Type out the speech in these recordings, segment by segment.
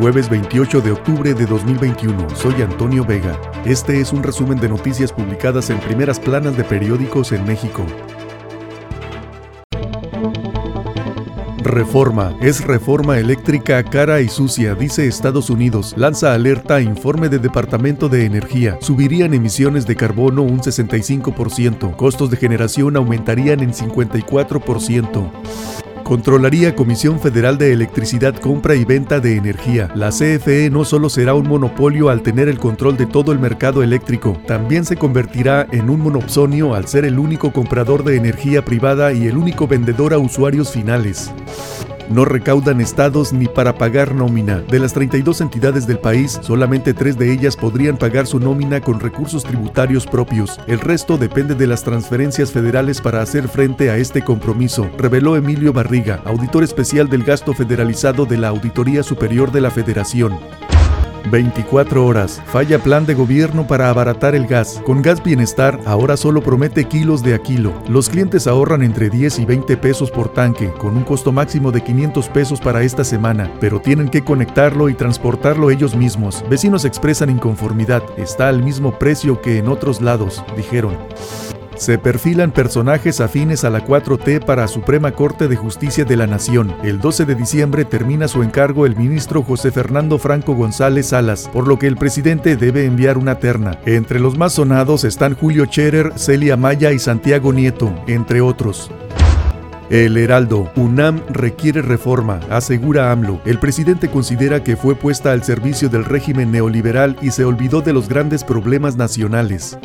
Jueves 28 de octubre de 2021. Soy Antonio Vega. Este es un resumen de noticias publicadas en primeras planas de periódicos en México. Reforma. Es reforma eléctrica cara y sucia, dice Estados Unidos. Lanza alerta informe de Departamento de Energía. Subirían emisiones de carbono un 65%. Costos de generación aumentarían en 54%. Controlaría Comisión Federal de Electricidad Compra y Venta de Energía. La CFE no solo será un monopolio al tener el control de todo el mercado eléctrico, también se convertirá en un monopsonio al ser el único comprador de energía privada y el único vendedor a usuarios finales no recaudan estados ni para pagar nómina. De las 32 entidades del país, solamente tres de ellas podrían pagar su nómina con recursos tributarios propios. El resto depende de las transferencias federales para hacer frente a este compromiso, reveló Emilio Barriga, auditor especial del gasto federalizado de la Auditoría Superior de la Federación. 24 horas. Falla plan de gobierno para abaratar el gas. Con Gas Bienestar ahora solo promete kilos de a kilo. Los clientes ahorran entre 10 y 20 pesos por tanque, con un costo máximo de 500 pesos para esta semana, pero tienen que conectarlo y transportarlo ellos mismos. Vecinos expresan inconformidad. Está al mismo precio que en otros lados, dijeron. Se perfilan personajes afines a la 4T para Suprema Corte de Justicia de la Nación. El 12 de diciembre termina su encargo el ministro José Fernando Franco González Salas, por lo que el presidente debe enviar una terna. Entre los más sonados están Julio Scherer, Celia Maya y Santiago Nieto, entre otros. El Heraldo, UNAM requiere reforma, asegura AMLO. El presidente considera que fue puesta al servicio del régimen neoliberal y se olvidó de los grandes problemas nacionales.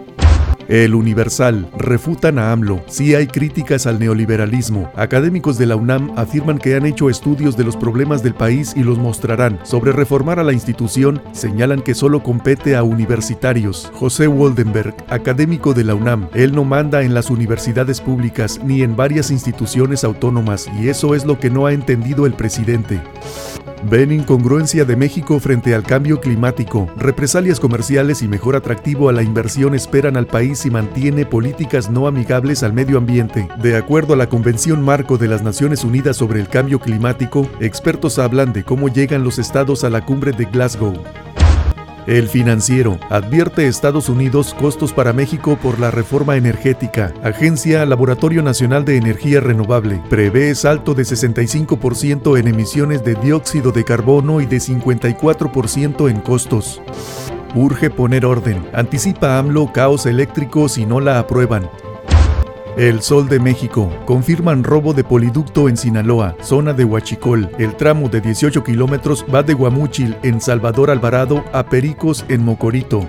El Universal. Refutan a AMLO. Sí hay críticas al neoliberalismo. Académicos de la UNAM afirman que han hecho estudios de los problemas del país y los mostrarán. Sobre reformar a la institución, señalan que solo compete a universitarios. José Woldenberg, académico de la UNAM. Él no manda en las universidades públicas ni en varias instituciones autónomas y eso es lo que no ha entendido el presidente. Ven incongruencia de México frente al cambio climático. Represalias comerciales y mejor atractivo a la inversión esperan al país y mantiene políticas no amigables al medio ambiente. De acuerdo a la Convención Marco de las Naciones Unidas sobre el Cambio Climático, expertos hablan de cómo llegan los estados a la cumbre de Glasgow. El financiero advierte Estados Unidos costos para México por la reforma energética. Agencia Laboratorio Nacional de Energía Renovable prevé salto de 65% en emisiones de dióxido de carbono y de 54% en costos. Urge poner orden. Anticipa AMLO caos eléctrico si no la aprueban. El Sol de México. Confirman robo de poliducto en Sinaloa, zona de Huachicol. El tramo de 18 kilómetros va de Guamúchil, en Salvador Alvarado, a Pericos, en Mocorito.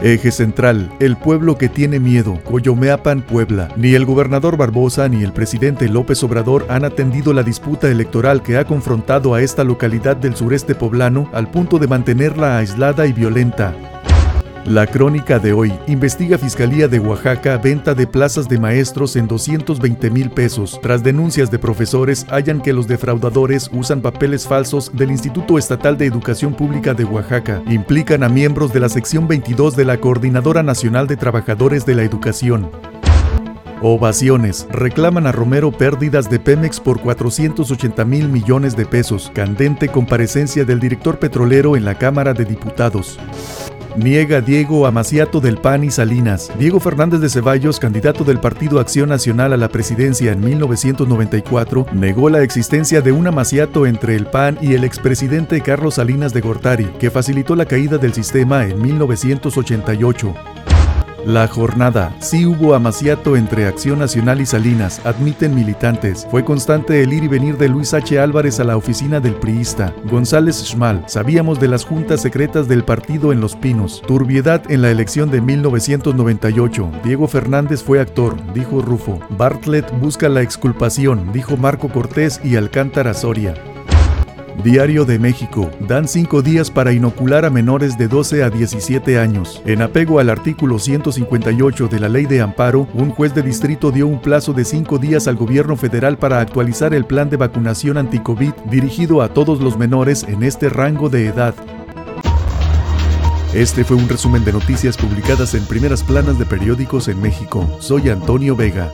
Eje central, el pueblo que tiene miedo, Coyomeapan, Puebla. Ni el gobernador Barbosa ni el presidente López Obrador han atendido la disputa electoral que ha confrontado a esta localidad del sureste poblano al punto de mantenerla aislada y violenta. La crónica de hoy investiga Fiscalía de Oaxaca venta de plazas de maestros en 220 mil pesos. Tras denuncias de profesores, hallan que los defraudadores usan papeles falsos del Instituto Estatal de Educación Pública de Oaxaca. Implican a miembros de la sección 22 de la Coordinadora Nacional de Trabajadores de la Educación. Ovaciones. Reclaman a Romero pérdidas de Pemex por 480 mil millones de pesos. Candente comparecencia del director petrolero en la Cámara de Diputados. Niega Diego Amaciato del PAN y Salinas. Diego Fernández de Ceballos, candidato del Partido Acción Nacional a la presidencia en 1994, negó la existencia de un amaciato entre el PAN y el expresidente Carlos Salinas de Gortari, que facilitó la caída del sistema en 1988. La jornada. Sí hubo amaciato entre Acción Nacional y Salinas, admiten militantes. Fue constante el ir y venir de Luis H. Álvarez a la oficina del priista. González Schmal. Sabíamos de las juntas secretas del partido en Los Pinos. Turbiedad en la elección de 1998. Diego Fernández fue actor, dijo Rufo. Bartlett busca la exculpación, dijo Marco Cortés y Alcántara Soria. Diario de México. Dan cinco días para inocular a menores de 12 a 17 años. En apego al artículo 158 de la Ley de Amparo, un juez de distrito dio un plazo de cinco días al gobierno federal para actualizar el plan de vacunación anti-COVID dirigido a todos los menores en este rango de edad. Este fue un resumen de noticias publicadas en primeras planas de periódicos en México. Soy Antonio Vega.